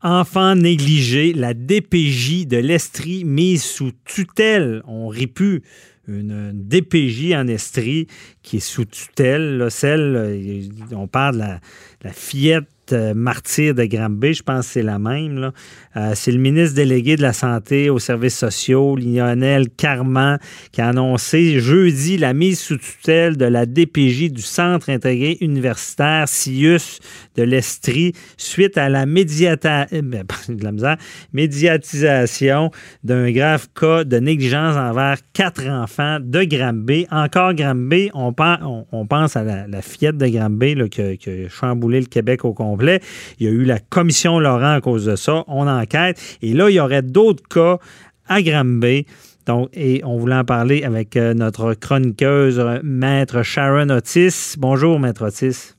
Enfants négligés, la DPJ de l'Estrie mise sous tutelle. On rit plus. Une, DPJ en Estrie qui est sous tutelle, celle, on parle de la fillette euh, martyr de Granby, je pense que c'est la même. Euh, c'est le ministre délégué de la Santé aux services sociaux, Lionel Carman, qui a annoncé jeudi la mise sous tutelle de la DPJ du Centre intégré universitaire CIUS de l'Estrie suite à la, euh, ben, médiatisation d'un grave cas de négligence envers quatre enfants de Granby. Encore Granby, on, pense à la, fillette de Granby qui, a chamboulé le Québec au complet il y a eu la commission Laurent à cause de ça. On enquête. Et là, il y aurait d'autres cas à Granby. Donc, et on voulait en parler avec euh, notre chroniqueuse, Maître Sharon Otis. Bonjour, Maître Otis.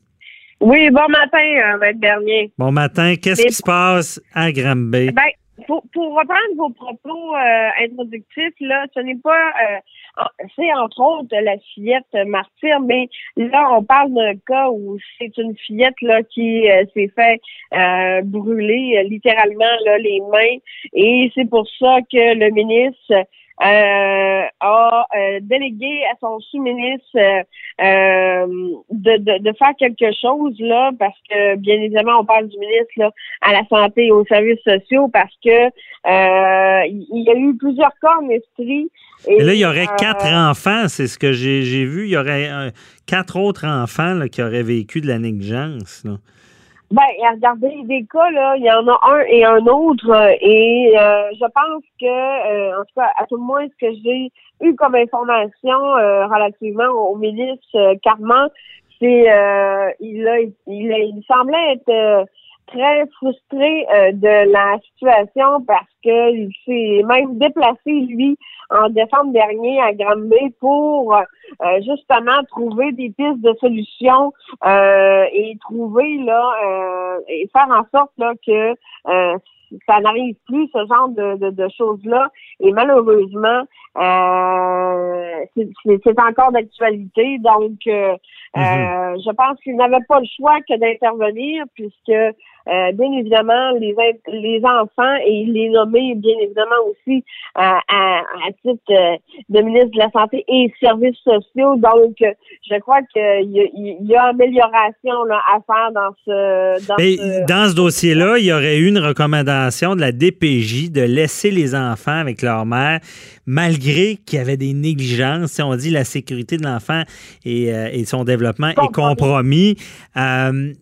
Oui, bon matin, euh, Maître Bernier. Bon matin. Qu'est-ce qui se passe à Granby? Ben, pour, reprendre vos propos euh, introductifs, là, ce n'est pas c'est entre autres la fillette martyr, mais là, on parle d'un cas où c'est une fillette là qui euh, s'est fait euh, brûler euh, littéralement là, les mains. Et c'est pour ça que le ministre a euh, délégué à son sous-ministre euh, de, de, de, faire quelque chose là, parce que bien évidemment on parle du ministre là, à la santé et aux services sociaux parce que il y a eu plusieurs cas en esprit. Et, là, il y aurait quatre enfants, c'est ce que j'ai vu. Il y aurait quatre autres enfants là, qui auraient vécu de la négligence. Là. Ben, regardez, des cas, là, il y en a un et un autre. Et euh, je pense que, euh, en tout cas, à tout le moins, ce que j'ai eu comme information euh, relativement au ministre Carman, c'est il, a, il, il semblait être très frustré de la situation parce qu'il s'est même déplacé, lui, en décembre dernier à Granby pour euh, justement trouver des pistes de solutions euh, et trouver là euh, et faire en sorte là que ça n'arrive plus ce genre de, de, choses là et malheureusement c'est encore d'actualité donc mm-hmm. je pense qu'il n'avait pas le choix que d'intervenir puisque euh, bien évidemment, les, les enfants et les nommer, bien évidemment, aussi à, à, titre euh, de ministre de la Santé et Services sociaux. Donc, je crois qu'il y, y, a amélioration là, à faire dans ce... Dans ce, dans ce dossier-là, il y aurait eu une recommandation de la DPJ de laisser les enfants avec leur mère, malgré qu'il y avait des négligences. Si on dit la sécurité de l'enfant et, euh, et, son développement est compromis. Euh,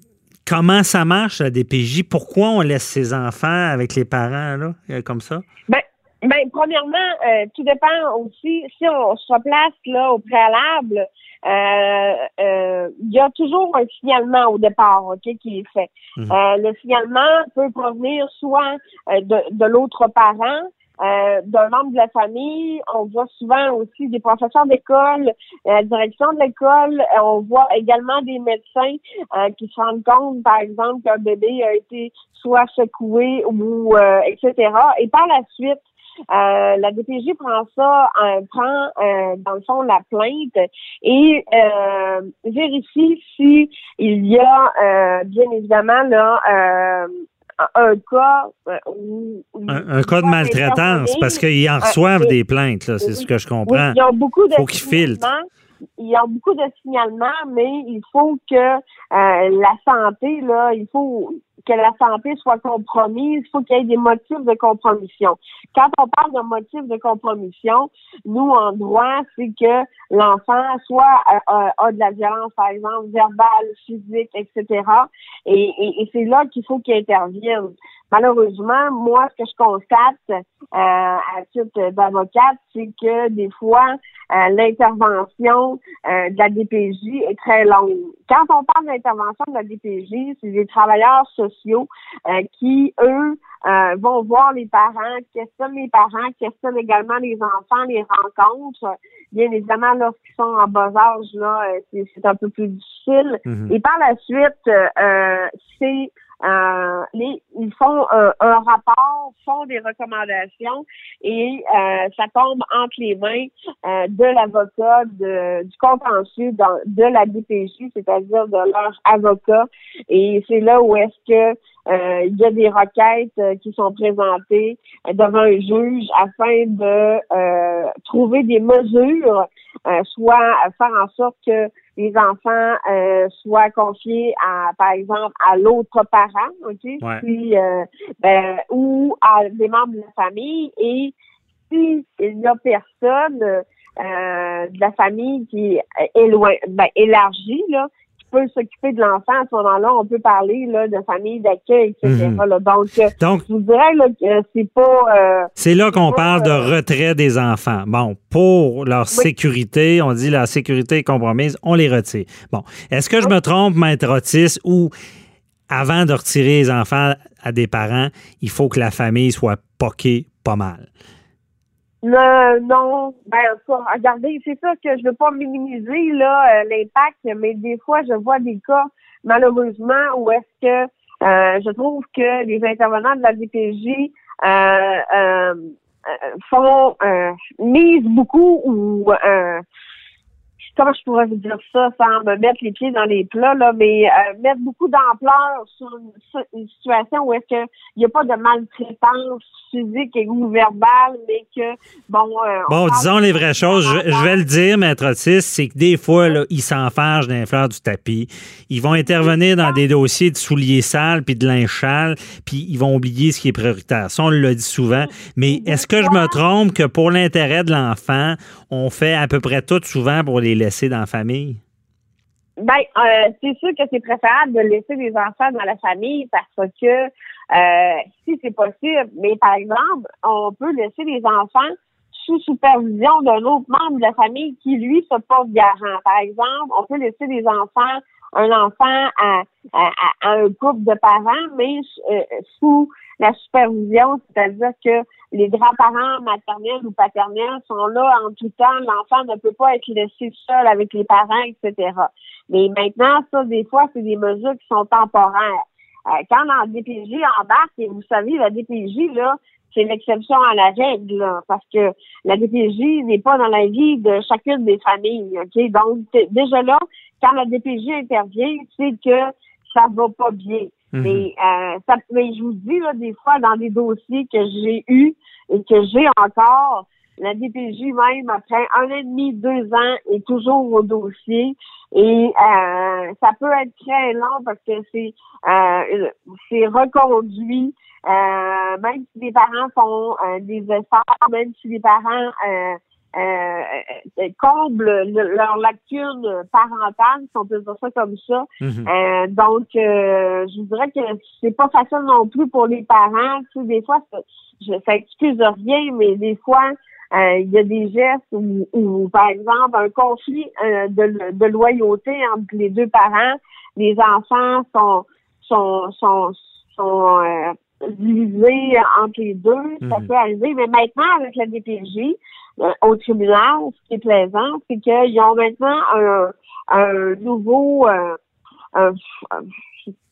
Comment ça marche, la DPJ? Pourquoi on laisse ses enfants avec les parents, là, euh, comme ça? Ben, ben premièrement, euh, tout dépend aussi, si on se replace là au préalable, euh, il y a toujours un signalement au départ, OK, qui est fait. Mhm. le signalement peut provenir soit de, de l'autre parent, euh, d'un membre de la famille. On voit souvent aussi des professeurs d'école, euh, la direction de l'école. Euh, on voit également des médecins qui se rendent compte, par exemple, qu'un bébé a été soit secoué ou etc. Et par la suite, la DPJ prend ça, prend dans le fond la plainte et vérifie si y a bien évidemment là un cas euh, un, cas de maltraitance parce qu'ils en reçoivent des plaintes, c'est ce que je comprends. il y a beaucoup de faut qu'ils filtrent. Il y a beaucoup de signalements, mais il faut que euh, la santé, là, il faut que la santé soit compromise, il faut qu'il y ait des motifs de compromission. Quand on parle de motifs de compromission, nous, en droit, c'est que l'enfant soit euh, a de la violence, par exemple, verbale, physique, etc. Et, et c'est là qu'il faut qu'il intervienne. Malheureusement, moi, ce que je constate euh, à titre d'avocate, c'est que des fois, euh, l'intervention euh, de la DPJ est très longue. Quand on parle d'intervention de la DPJ, c'est des travailleurs sociaux qui, eux, vont voir les parents, questionnent les parents, questionnent également les enfants, les rencontres. Bien évidemment, lorsqu'ils sont en bas âge, là, c'est un peu plus difficile. Mm-hmm. Et par la suite, c'est euh, ils font un, rapport, font des recommandations et euh, ça tombe entre les mains euh, de l'avocat du contentieux de, de la DPJ, c'est-à-dire de leur avocat. Et c'est là où est-ce que euh, il y a des requêtes qui sont présentées devant un juge afin de trouver des mesures, soit faire en sorte que les enfants soient confiés à, par exemple, à l'autre parent, ok, puis ben, ou à des membres de la famille. Et s'il n'y a personne euh, de la famille qui est loin, ben, élargie, là, peut s'occuper de l'enfant à ce moment-là, on peut parler là, de famille d'accueil, etc. Mhm. Donc, euh, Donc, je vous dirais là, que c'est pas. Euh, c'est là qu'on parle de retrait des enfants. Bon, pour leur sécurité, on dit la sécurité est compromise, on les retire. Bon, est-ce que je me trompe, maître Otis, ou avant de retirer les enfants à des parents, il faut que la famille soit poquée pas mal? Non, non, ben regardez, c'est ça que je veux pas minimiser là euh, l'impact, mais des fois je vois des cas malheureusement où est-ce que euh, je trouve que les intervenants de la DPJ euh, font mise beaucoup ou comment je pourrais vous dire ça sans me mettre les pieds dans les plats, là, mais euh, mettre beaucoup d'ampleur sur une, situation où est-ce qu'il n'y a pas de maltraitance physique et ou verbale, mais que, bon... Euh, bon, disons les vraies choses. Je, vais le dire, maître Otis, c'est que des fois, là, ils s'enfargent d'un fleur du tapis. Ils vont intervenir dans des dossiers de souliers sales puis de linge sale, puis ils vont oublier ce qui est prioritaire. Ça, on le dit souvent. Mais est-ce que je me trompe que pour l'intérêt de l'enfant, on fait à peu près tout souvent pour les laisser dans la famille? Ben, euh, c'est sûr que c'est préférable de laisser des enfants dans la famille parce que euh, si c'est possible, mais par exemple, on peut laisser les enfants sous supervision d'un autre membre de la famille qui, lui, se porte garant. Par exemple, on peut laisser des enfants, un enfant à, un couple de parents, mais euh, sous la supervision, c'est-à-dire que les grands-parents maternels ou paternels sont là en tout temps. L'enfant ne peut pas être laissé seul avec les parents, etc. Mais maintenant, ça, des fois, c'est des mesures qui sont temporaires. Euh, quand la DPJ embarque, et vous savez, la DPJ, là, c'est l'exception à la règle, parce que la DPJ n'est pas dans la vie de chacune des familles. Donc, déjà là, quand la DPJ intervient, c'est que ça va pas bien. Mhm. Mais, euh, ça, mais je vous dis, là, des fois, dans des dossiers que j'ai eus et que j'ai encore, la DPJ même, après un an et demi, deux ans, est toujours au dossier. Et euh, ça peut être très long parce que c'est euh, c'est reconduit. Euh, même si les parents font des efforts, même si les parents euh, euh, comblent leur lacune parentale, si on peut dire ça comme ça. Mhm. euh, donc, euh, je dirais que c'est pas facile non plus pour les parents. Tu sais, des fois, ça, je, ça excuse rien, mais des fois, euh, il y a des gestes où, par exemple, un conflit de, de, loyauté entre les deux parents, les enfants sont sont sont, sont divisés entre les deux, ça mhm. peut arriver. Mais maintenant, avec la DPJ, euh, au tribunal, ce qui est plaisant, c'est qu'ils ont maintenant un, un nouveau, euh, un,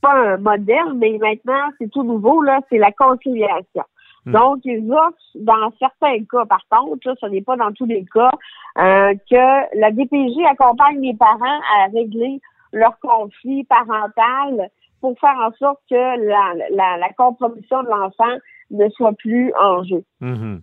pas un modèle, mais maintenant, c'est tout nouveau, là, c'est la conciliation. Hmm. Donc, ils offrent, dans certains cas, par contre, là, ce n'est pas dans tous les cas, euh, que la DPJ accompagne les parents à régler leur conflit parental pour faire en sorte que la, la, la compromission de l'enfant ne soit plus en jeu. Mhm.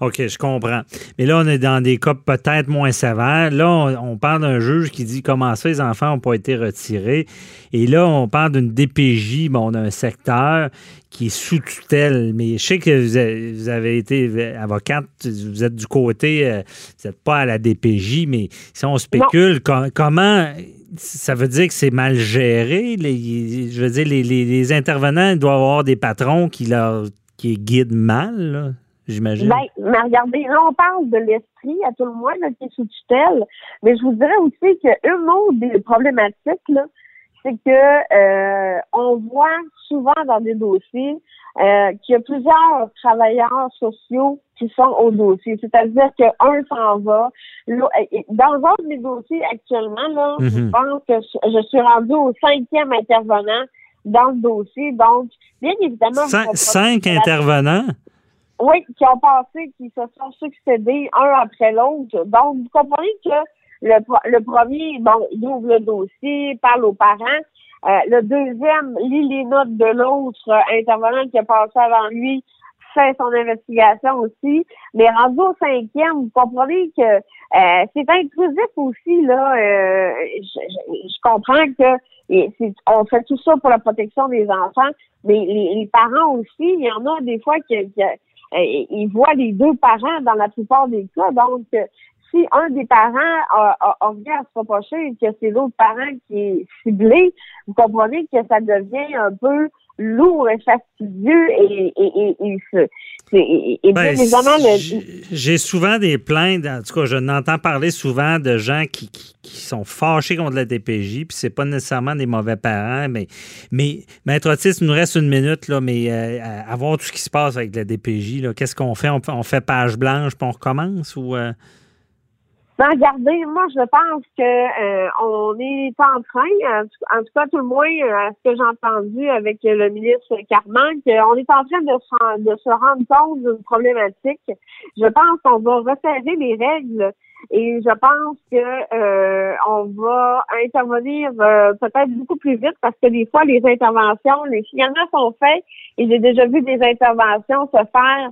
OK, je comprends. Mais là, on est dans des cas peut-être moins sévères. Là, on, parle d'un juge qui dit comment ça, les enfants n'ont pas été retirés. Et là, on parle d'une DPJ, bon, d'un secteur qui est sous tutelle. Mais je sais que vous avez, été avocate, vous êtes du côté, euh, vous n'êtes pas à la DPJ, mais si on spécule, comment ça veut dire que c'est mal géré. je veux dire, les, intervenants doivent avoir des patrons qui leur qui guide mal, j'imagine. Ben, mais regardez, là, on parle de l'esprit, à tout le moins, qui est sous tutelle. Mais je vous dirais aussi qu'une autre des problématiques, là, c'est que euh, on voit souvent dans des dossiers euh, qu'il y a plusieurs travailleurs sociaux qui sont au dossier. C'est-à-dire qu'un s'en va. Dans un de mes dossiers actuellement, là, je mhm. pense que je suis rendue au cinquième intervenant dans le dossier. Donc, bien évidemment... cinq intervenants? Oui, qui ont passé, qui se sont succédés un après l'autre. Donc, vous comprenez que le, le premier, bon, il ouvre le dossier, parle aux parents. le deuxième lit les notes de l'autre intervenant qui a passé avant lui, fait son investigation aussi. Mais rendu au cinquième, vous comprenez que euh, c'est intrusif aussi, là. Euh, je, comprends que on fait tout ça pour la protection des enfants, mais les, parents aussi, il y en a des fois qui, euh, ils voient les deux parents dans la plupart des cas. Donc, si un des parents a, a, a à se reprocher et que c'est l'autre parent qui est ciblé, vous comprenez que ça devient un peu lourd et fastidieux et, et, et, et, ben, J'ai souvent des plaintes, en tout cas, je n'entends parler souvent de gens qui, qui, sont fâchés contre la DPJ, puis c'est pas nécessairement des mauvais parents, mais, mais Maître Otis, il nous reste une minute, là, mais euh, à voir tout ce qui se passe avec la DPJ, qu'est-ce qu'on fait? On, fait page blanche, puis on recommence ou... Euh? Ben, regardez, moi, je pense que euh, on est en train, en tout cas, tout le moins, à ce que j'ai entendu avec le ministre Carman, qu'on est en train de se, de se rendre compte d'une problématique. Je pense qu'on va resserrer les règles et je pense que euh, on va intervenir euh, peut-être beaucoup plus vite parce que des fois, les interventions, les signalements sont faits et j'ai déjà vu des interventions se faire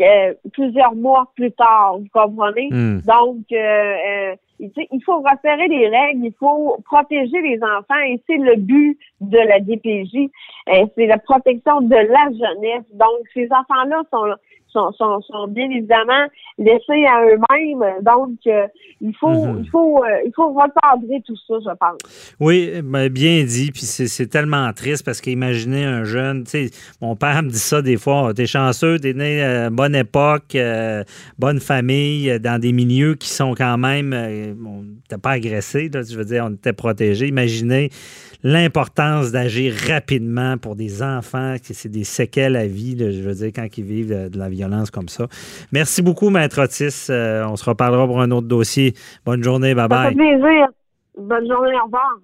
euh, plusieurs mois plus tard, vous comprenez? Hmm. Donc, euh, euh il faut resserrer les règles, il faut protéger les enfants et c'est le but de la DPJ. C'est la protection de la jeunesse. Donc, ces enfants-là sont sont, sont, bien évidemment laissés à eux-mêmes. Donc, euh, il faut, mhm. il faut, euh, il faut recadrer tout ça, je pense. Oui, ben, bien dit. Puis c'est tellement triste parce qu'imaginez un jeune, tu sais, mon père me dit ça des fois, t'es chanceux, t'es né à bonne époque, euh, bonne famille, dans des milieux qui sont quand même, on t'es pas agressé, là, je veux dire, on était protégé. Imaginez l'importance d'agir rapidement pour des enfants, que c'est des séquelles à vie, je veux dire, quand ils vivent de, la comme ça. Merci beaucoup, Maître Otis. Euh, on se reparlera pour un autre dossier. Bonne journée. Bye bye. Ça fait plaisir. Bonne journée. Au revoir.